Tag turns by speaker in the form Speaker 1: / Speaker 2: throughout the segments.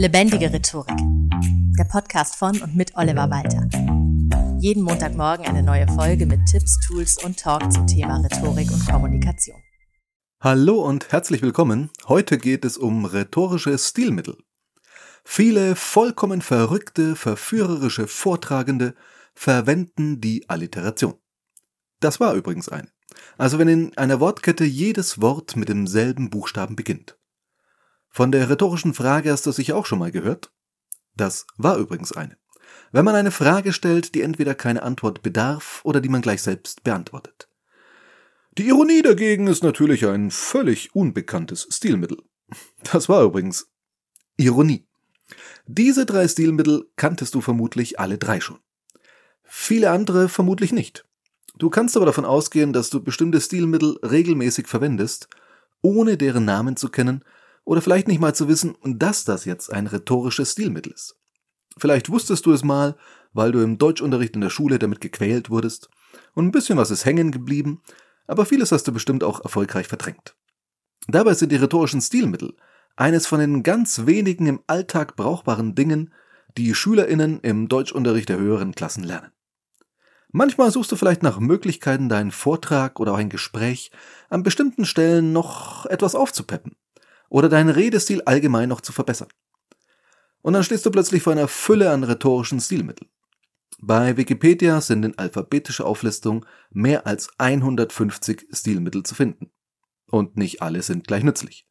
Speaker 1: Lebendige Rhetorik. Der Podcast von und mit Oliver Walter. Jeden Montagmorgen eine neue Folge mit Tipps, Tools und Talk zum Thema Rhetorik und Kommunikation.
Speaker 2: Hallo und herzlich willkommen. Heute geht es um rhetorische Stilmittel. Viele vollkommen verrückte, verführerische Vortragende verwenden die Alliteration. Das war übrigens eine. Also wenn in einer Wortkette jedes Wort mit demselben Buchstaben beginnt. Von der rhetorischen Frage hast du sicher auch schon mal gehört? Das war übrigens eine. Wenn man eine Frage stellt, die entweder keine Antwort bedarf oder die man gleich selbst beantwortet. Die Ironie dagegen ist natürlich ein völlig unbekanntes Stilmittel. Das war übrigens Ironie. Diese drei Stilmittel kanntest du vermutlich alle drei schon. Viele andere vermutlich nicht. Du kannst aber davon ausgehen, dass du bestimmte Stilmittel regelmäßig verwendest, ohne deren Namen zu kennen oder vielleicht nicht mal zu wissen, dass das jetzt ein rhetorisches Stilmittel ist. Vielleicht wusstest du es mal, weil du im Deutschunterricht in der Schule damit gequält wurdest, und ein bisschen was ist hängen geblieben, aber vieles hast du bestimmt auch erfolgreich verdrängt. Dabei sind die rhetorischen Stilmittel eines von den ganz wenigen im Alltag brauchbaren Dingen, die SchülerInnen im Deutschunterricht der höheren Klassen lernen. Manchmal suchst du vielleicht nach Möglichkeiten, deinen Vortrag oder auch ein Gespräch an bestimmten Stellen noch etwas aufzupeppen oder deinen Redestil allgemein noch zu verbessern. Und dann stehst du plötzlich vor einer Fülle an rhetorischen Stilmitteln. Bei Wikipedia sind in alphabetischer Auflistung mehr als 150 Stilmittel zu finden. Und nicht alle sind gleich nützlich.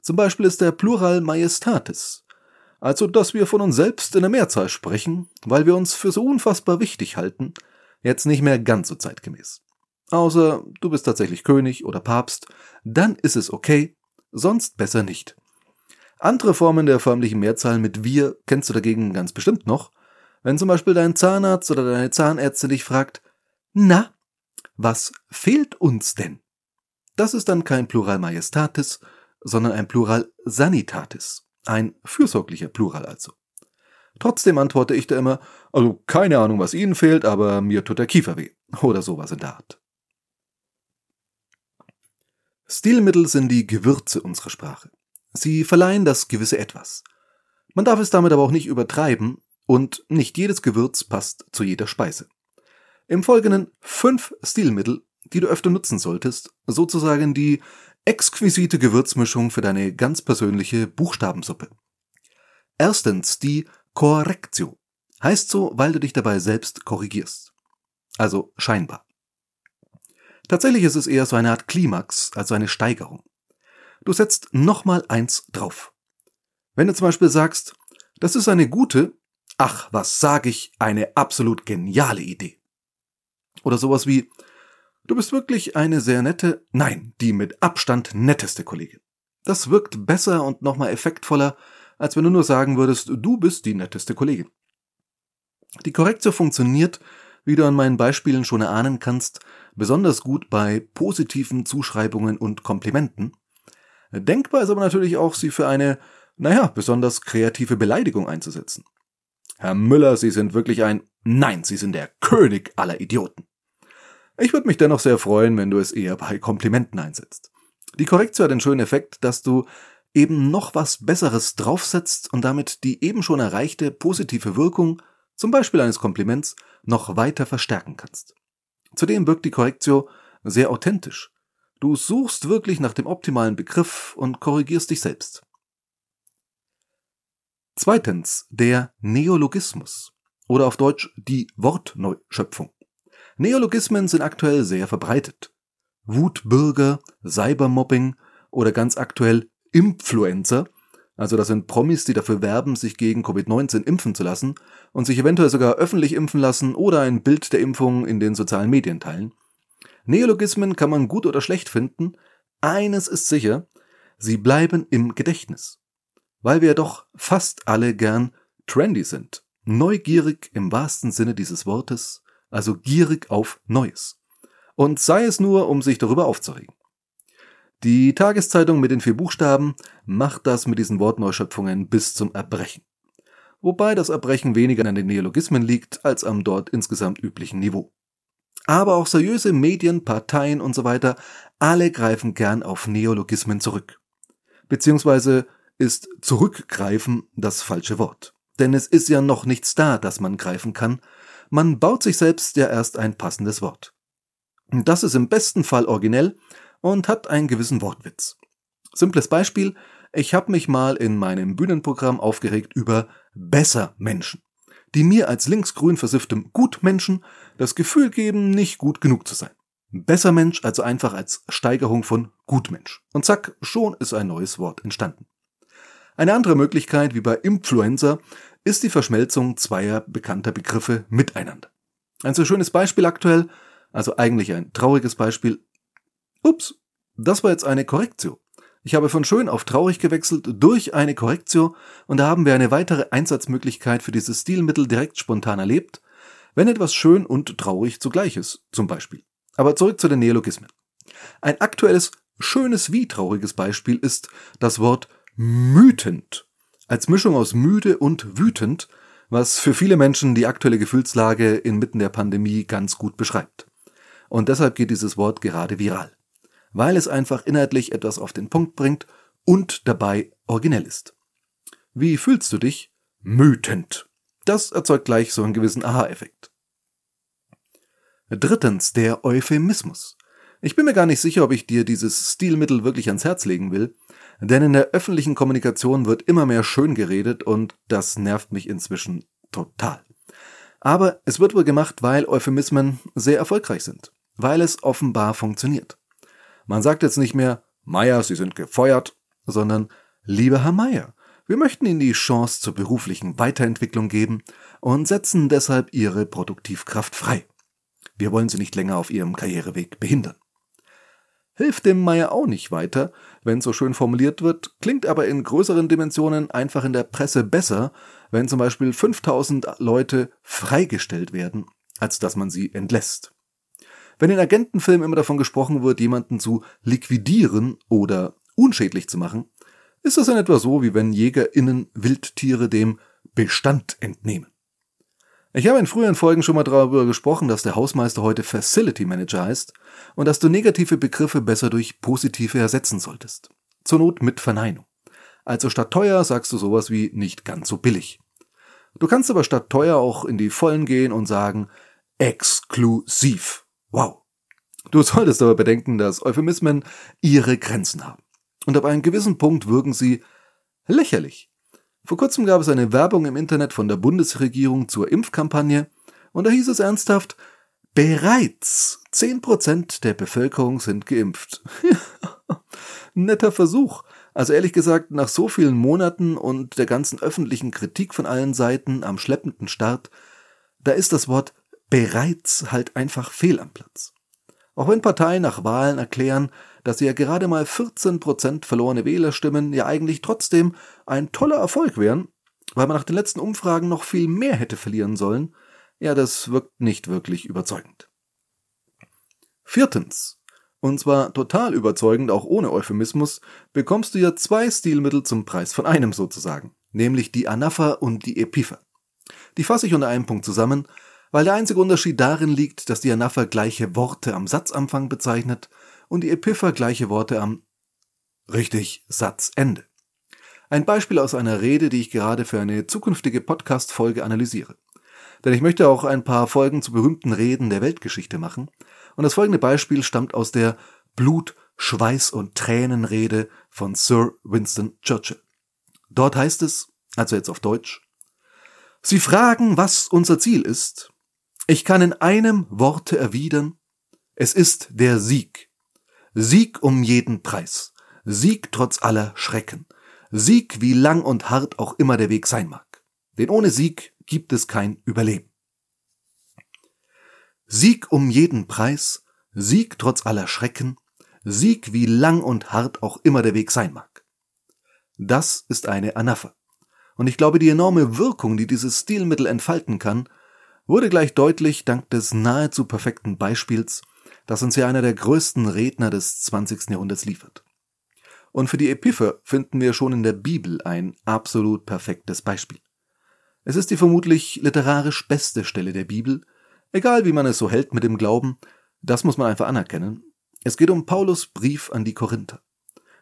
Speaker 2: Zum Beispiel ist der Plural Majestatis, also dass wir von uns selbst in der Mehrzahl sprechen, weil wir uns für so unfassbar wichtig halten, jetzt nicht mehr ganz so zeitgemäß. Außer du bist tatsächlich König oder Papst, dann ist es okay, sonst besser nicht. Andere Formen der förmlichen Mehrzahl mit wir kennst du dagegen ganz bestimmt noch, wenn zum Beispiel dein Zahnarzt oder deine Zahnärztin dich fragt, na, was fehlt uns denn? Das ist dann kein Plural Majestatis, sondern ein Plural Sanitatis, ein fürsorglicher Plural also. Trotzdem antworte ich da immer, also keine Ahnung, was Ihnen fehlt, aber mir tut der Kiefer weh oder sowas in der Art. Stilmittel sind die Gewürze unserer Sprache. Sie verleihen das gewisse Etwas. Man darf es damit aber auch nicht übertreiben und nicht jedes Gewürz passt zu jeder Speise. Im Folgenden fünf Stilmittel, die du öfter nutzen solltest, sozusagen die exquisite Gewürzmischung für deine ganz persönliche Buchstabensuppe. Erstens die Correctio. Heißt so, weil du dich dabei selbst korrigierst. Also scheinbar. Tatsächlich ist es eher so eine Art Klimax, also eine Steigerung. Du setzt nochmal eins drauf. Wenn du zum Beispiel sagst, das ist eine gute, ach, was sag ich, eine absolut geniale Idee. Oder sowas wie, du bist wirklich eine sehr nette, nein, die mit Abstand netteste Kollegin. Das wirkt besser und nochmal effektvoller, als wenn du nur sagen würdest, du bist die netteste Kollegin. Die Korrektion funktioniert, wie du an meinen Beispielen schon erahnen kannst, besonders gut bei positiven Zuschreibungen und Komplimenten. Denkbar ist aber natürlich auch, sie für eine, naja, besonders kreative Beleidigung einzusetzen. Herr Müller, Sie sind wirklich ein, nein, Sie sind der König aller Idioten. Ich würde mich dennoch sehr freuen, wenn du es eher bei Komplimenten einsetzt. Die Korrektion hat den schönen Effekt, dass du eben noch was Besseres draufsetzt und damit die eben schon erreichte positive Wirkung, zum Beispiel eines Kompliments, noch weiter verstärken kannst. Zudem wirkt die Korrektio sehr authentisch. Du suchst wirklich nach dem optimalen Begriff und korrigierst dich selbst. Zweitens der Neologismus oder auf Deutsch die Wortneuschöpfung. Neologismen sind aktuell sehr verbreitet. Wutbürger, Cybermobbing oder ganz aktuell Influencer also das sind Promis, die dafür werben, sich gegen Covid-19 impfen zu lassen und sich eventuell sogar öffentlich impfen lassen oder ein Bild der Impfung in den sozialen Medien teilen. Neologismen kann man gut oder schlecht finden. Eines ist sicher, sie bleiben im Gedächtnis. Weil wir doch fast alle gern trendy sind. Neugierig im wahrsten Sinne dieses Wortes, also gierig auf Neues. Und sei es nur, um sich darüber aufzuregen. Die Tageszeitung mit den vier Buchstaben macht das mit diesen Wortneuschöpfungen bis zum Erbrechen. Wobei das Erbrechen weniger an den Neologismen liegt als am dort insgesamt üblichen Niveau. Aber auch seriöse Medien, Parteien und so weiter, alle greifen gern auf Neologismen zurück. Beziehungsweise ist zurückgreifen das falsche Wort. Denn es ist ja noch nichts da, das man greifen kann. Man baut sich selbst ja erst ein passendes Wort. Das ist im besten Fall originell und hat einen gewissen Wortwitz. Simples Beispiel, ich habe mich mal in meinem Bühnenprogramm aufgeregt über besser Menschen, die mir als linksgrün versifftem Gutmenschen das Gefühl geben, nicht gut genug zu sein. Besser Mensch also einfach als Steigerung von Gutmensch. Und zack, schon ist ein neues Wort entstanden. Eine andere Möglichkeit, wie bei Influencer, ist die Verschmelzung zweier bekannter Begriffe miteinander. Ein so schönes Beispiel aktuell, also eigentlich ein trauriges Beispiel. Ups, das war jetzt eine Korrektion. Ich habe von schön auf traurig gewechselt durch eine Korrektion und da haben wir eine weitere Einsatzmöglichkeit für dieses Stilmittel direkt spontan erlebt, wenn etwas schön und traurig zugleich ist, zum Beispiel. Aber zurück zu den Neologismen. Ein aktuelles, schönes wie trauriges Beispiel ist das Wort mütend. Als Mischung aus müde und wütend, was für viele Menschen die aktuelle Gefühlslage inmitten der Pandemie ganz gut beschreibt. Und deshalb geht dieses Wort gerade viral weil es einfach inhaltlich etwas auf den Punkt bringt und dabei originell ist. Wie fühlst du dich? Mütend. Das erzeugt gleich so einen gewissen Aha-Effekt. Drittens, der Euphemismus. Ich bin mir gar nicht sicher, ob ich dir dieses Stilmittel wirklich ans Herz legen will, denn in der öffentlichen Kommunikation wird immer mehr schön geredet und das nervt mich inzwischen total. Aber es wird wohl gemacht, weil Euphemismen sehr erfolgreich sind, weil es offenbar funktioniert. Man sagt jetzt nicht mehr, Meier, Sie sind gefeuert, sondern lieber Herr Meier, wir möchten Ihnen die Chance zur beruflichen Weiterentwicklung geben und setzen deshalb Ihre Produktivkraft frei. Wir wollen Sie nicht länger auf Ihrem Karriereweg behindern. Hilft dem Meier auch nicht weiter, wenn so schön formuliert wird, klingt aber in größeren Dimensionen einfach in der Presse besser, wenn zum Beispiel 5000 Leute freigestellt werden, als dass man sie entlässt. Wenn in Agentenfilmen immer davon gesprochen wird, jemanden zu liquidieren oder unschädlich zu machen, ist das in etwa so, wie wenn JägerInnen Wildtiere dem Bestand entnehmen. Ich habe in früheren Folgen schon mal darüber gesprochen, dass der Hausmeister heute Facility Manager heißt und dass du negative Begriffe besser durch positive ersetzen solltest. Zur Not mit Verneinung. Also statt teuer sagst du sowas wie nicht ganz so billig. Du kannst aber statt teuer auch in die Vollen gehen und sagen exklusiv Wow. Du solltest aber bedenken, dass Euphemismen ihre Grenzen haben. Und ab einem gewissen Punkt wirken sie lächerlich. Vor kurzem gab es eine Werbung im Internet von der Bundesregierung zur Impfkampagne und da hieß es ernsthaft, bereits 10% der Bevölkerung sind geimpft. Netter Versuch. Also ehrlich gesagt, nach so vielen Monaten und der ganzen öffentlichen Kritik von allen Seiten am schleppenden Start, da ist das Wort bereits halt einfach fehl am Platz. Auch wenn Parteien nach Wahlen erklären, dass sie ja gerade mal 14 Prozent verlorene Wählerstimmen ja eigentlich trotzdem ein toller Erfolg wären, weil man nach den letzten Umfragen noch viel mehr hätte verlieren sollen, ja, das wirkt nicht wirklich überzeugend. Viertens. Und zwar total überzeugend, auch ohne Euphemismus, bekommst du ja zwei Stilmittel zum Preis von einem sozusagen, nämlich die Anapha und die Epipha. Die fasse ich unter einem Punkt zusammen weil der einzige Unterschied darin liegt, dass die Anapha gleiche Worte am Satzanfang bezeichnet und die Epipha gleiche Worte am richtig Satzende. Ein Beispiel aus einer Rede, die ich gerade für eine zukünftige Podcast-Folge analysiere. Denn ich möchte auch ein paar Folgen zu berühmten Reden der Weltgeschichte machen. Und das folgende Beispiel stammt aus der Blut, Schweiß und Tränenrede von Sir Winston Churchill. Dort heißt es, also jetzt auf Deutsch, Sie fragen, was unser Ziel ist. Ich kann in einem Worte erwidern, es ist der Sieg. Sieg um jeden Preis. Sieg trotz aller Schrecken. Sieg, wie lang und hart auch immer der Weg sein mag. Denn ohne Sieg gibt es kein Überleben. Sieg um jeden Preis, Sieg trotz aller Schrecken, Sieg, wie lang und hart auch immer der Weg sein mag. Das ist eine Anapha. Und ich glaube, die enorme Wirkung, die dieses Stilmittel entfalten kann, wurde gleich deutlich dank des nahezu perfekten Beispiels, das uns ja einer der größten Redner des 20. Jahrhunderts liefert. Und für die Epipher finden wir schon in der Bibel ein absolut perfektes Beispiel. Es ist die vermutlich literarisch beste Stelle der Bibel, egal wie man es so hält mit dem Glauben, das muss man einfach anerkennen. Es geht um Paulus Brief an die Korinther,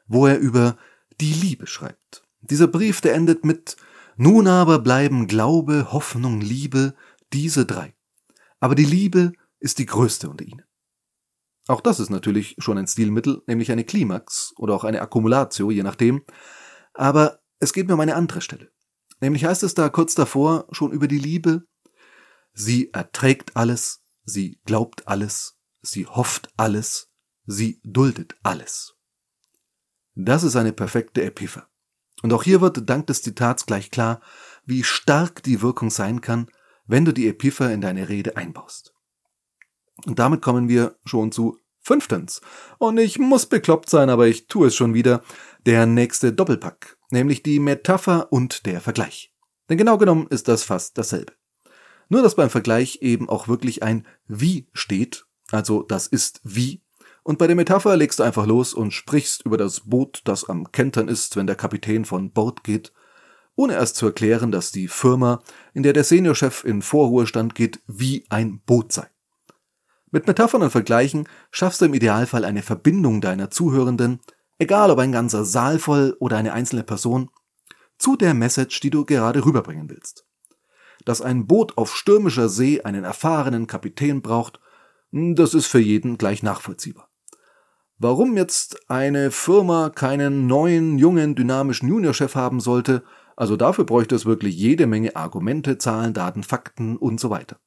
Speaker 2: wo er über die Liebe schreibt. Dieser Brief, der endet mit Nun aber bleiben Glaube, Hoffnung, Liebe, diese drei. Aber die Liebe ist die größte unter ihnen. Auch das ist natürlich schon ein Stilmittel, nämlich eine Klimax oder auch eine Akkumulatio, je nachdem. Aber es geht mir um eine andere Stelle. Nämlich heißt es da kurz davor schon über die Liebe. Sie erträgt alles, sie glaubt alles, sie hofft alles, sie duldet alles. Das ist eine perfekte Epipher. Und auch hier wird dank des Zitats gleich klar, wie stark die Wirkung sein kann, wenn du die Epipher in deine Rede einbaust. Und damit kommen wir schon zu fünftens. Und ich muss bekloppt sein, aber ich tue es schon wieder. Der nächste Doppelpack, nämlich die Metapher und der Vergleich. Denn genau genommen ist das fast dasselbe. Nur dass beim Vergleich eben auch wirklich ein Wie steht, also das ist wie. Und bei der Metapher legst du einfach los und sprichst über das Boot, das am Kentern ist, wenn der Kapitän von Bord geht, ohne erst zu erklären, dass die Firma, in der der Seniorchef in Vorruhestand geht, wie ein Boot sei. Mit Metaphern und Vergleichen schaffst du im Idealfall eine Verbindung deiner Zuhörenden, egal ob ein ganzer Saal voll oder eine einzelne Person, zu der Message, die du gerade rüberbringen willst. Dass ein Boot auf stürmischer See einen erfahrenen Kapitän braucht, das ist für jeden gleich nachvollziehbar. Warum jetzt eine Firma keinen neuen, jungen, dynamischen Juniorchef haben sollte, also dafür bräuchte es wirklich jede Menge Argumente, Zahlen, Daten, Fakten und so weiter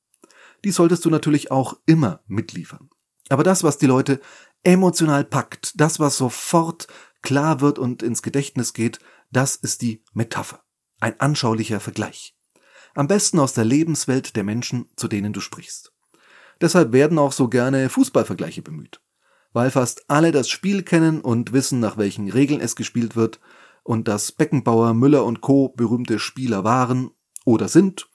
Speaker 2: die solltest du natürlich auch immer mitliefern. Aber das, was die Leute emotional packt, das, was sofort klar wird und ins Gedächtnis geht, das ist die Metapher. Ein anschaulicher Vergleich. Am besten aus der Lebenswelt der Menschen, zu denen du sprichst. Deshalb werden auch so gerne Fußballvergleiche bemüht. Weil fast alle das Spiel kennen und wissen, nach welchen Regeln es gespielt wird und dass Beckenbauer, Müller und Co. berühmte Spieler waren oder sind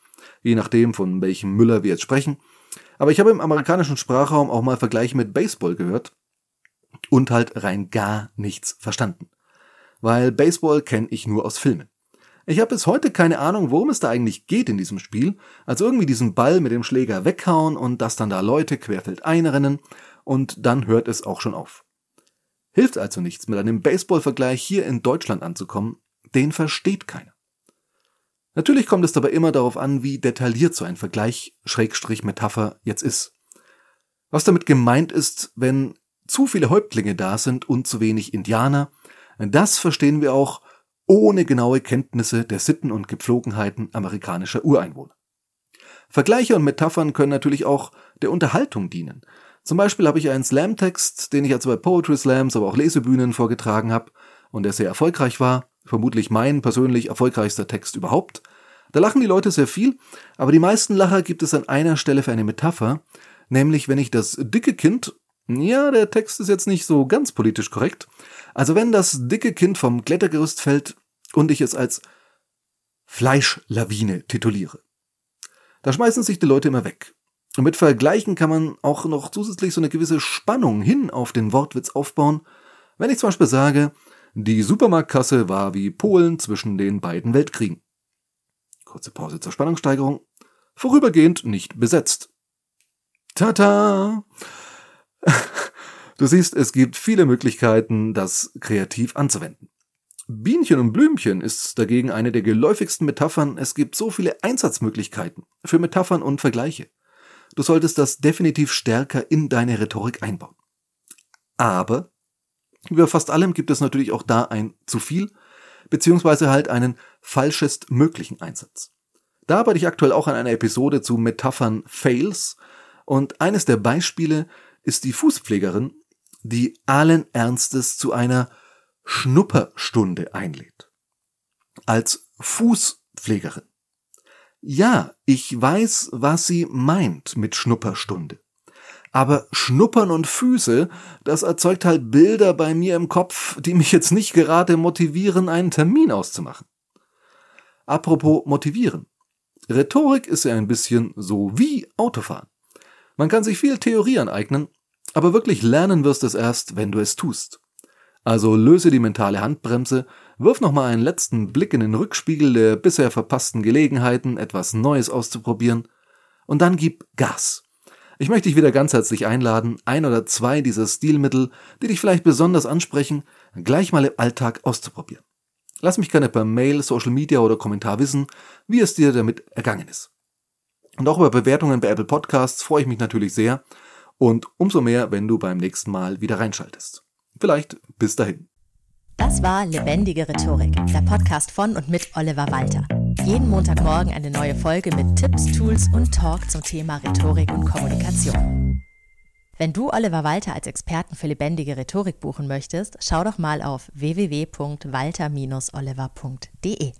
Speaker 2: je nachdem, von welchem Müller wir jetzt sprechen. Aber ich habe im amerikanischen Sprachraum auch mal Vergleiche mit Baseball gehört und halt rein gar nichts verstanden. Weil Baseball kenne ich nur aus Filmen. Ich habe bis heute keine Ahnung, worum es da eigentlich geht in diesem Spiel. Also irgendwie diesen Ball mit dem Schläger weghauen und dass dann da Leute querfeld einrennen und dann hört es auch schon auf. Hilft also nichts, mit einem Baseball-Vergleich hier in Deutschland anzukommen, den versteht keiner. Natürlich kommt es dabei immer darauf an, wie detailliert so ein Vergleich Schrägstrich Metapher jetzt ist. Was damit gemeint ist, wenn zu viele Häuptlinge da sind und zu wenig Indianer, das verstehen wir auch ohne genaue Kenntnisse der Sitten und Gepflogenheiten amerikanischer Ureinwohner. Vergleiche und Metaphern können natürlich auch der Unterhaltung dienen. Zum Beispiel habe ich einen Slam-Text, den ich als bei Poetry Slams, aber auch Lesebühnen vorgetragen habe und der sehr erfolgreich war vermutlich mein persönlich erfolgreichster Text überhaupt. Da lachen die Leute sehr viel, aber die meisten Lacher gibt es an einer Stelle für eine Metapher, nämlich wenn ich das dicke Kind, ja, der Text ist jetzt nicht so ganz politisch korrekt, also wenn das dicke Kind vom Klettergerüst fällt und ich es als Fleischlawine tituliere. Da schmeißen sich die Leute immer weg. Und mit Vergleichen kann man auch noch zusätzlich so eine gewisse Spannung hin auf den Wortwitz aufbauen. Wenn ich zum Beispiel sage, die Supermarktkasse war wie Polen zwischen den beiden Weltkriegen. Kurze Pause zur Spannungssteigerung. Vorübergehend nicht besetzt. Tata! Du siehst, es gibt viele Möglichkeiten, das kreativ anzuwenden. Bienchen und Blümchen ist dagegen eine der geläufigsten Metaphern. Es gibt so viele Einsatzmöglichkeiten für Metaphern und Vergleiche. Du solltest das definitiv stärker in deine Rhetorik einbauen. Aber über fast allem gibt es natürlich auch da ein zu viel, beziehungsweise halt einen falschest möglichen Einsatz. Da arbeite ich aktuell auch an einer Episode zu Metaphern Fails und eines der Beispiele ist die Fußpflegerin, die allen Ernstes zu einer Schnupperstunde einlädt. Als Fußpflegerin. Ja, ich weiß, was sie meint mit Schnupperstunde. Aber Schnuppern und Füße, das erzeugt halt Bilder bei mir im Kopf, die mich jetzt nicht gerade motivieren, einen Termin auszumachen. Apropos motivieren. Rhetorik ist ja ein bisschen so wie Autofahren. Man kann sich viel Theorie aneignen, aber wirklich lernen wirst es erst, wenn du es tust. Also löse die mentale Handbremse, wirf nochmal einen letzten Blick in den Rückspiegel der bisher verpassten Gelegenheiten, etwas Neues auszuprobieren, und dann gib Gas. Ich möchte dich wieder ganz herzlich einladen, ein oder zwei dieser Stilmittel, die dich vielleicht besonders ansprechen, gleich mal im Alltag auszuprobieren. Lass mich gerne per Mail, Social Media oder Kommentar wissen, wie es dir damit ergangen ist. Und auch über Bewertungen bei Apple Podcasts freue ich mich natürlich sehr und umso mehr, wenn du beim nächsten Mal wieder reinschaltest. Vielleicht bis dahin.
Speaker 1: Das war Lebendige Rhetorik, der Podcast von und mit Oliver Walter. Jeden Montagmorgen eine neue Folge mit Tipps, Tools und Talk zum Thema Rhetorik und Kommunikation. Wenn du Oliver Walter als Experten für lebendige Rhetorik buchen möchtest, schau doch mal auf www.walter-oliver.de.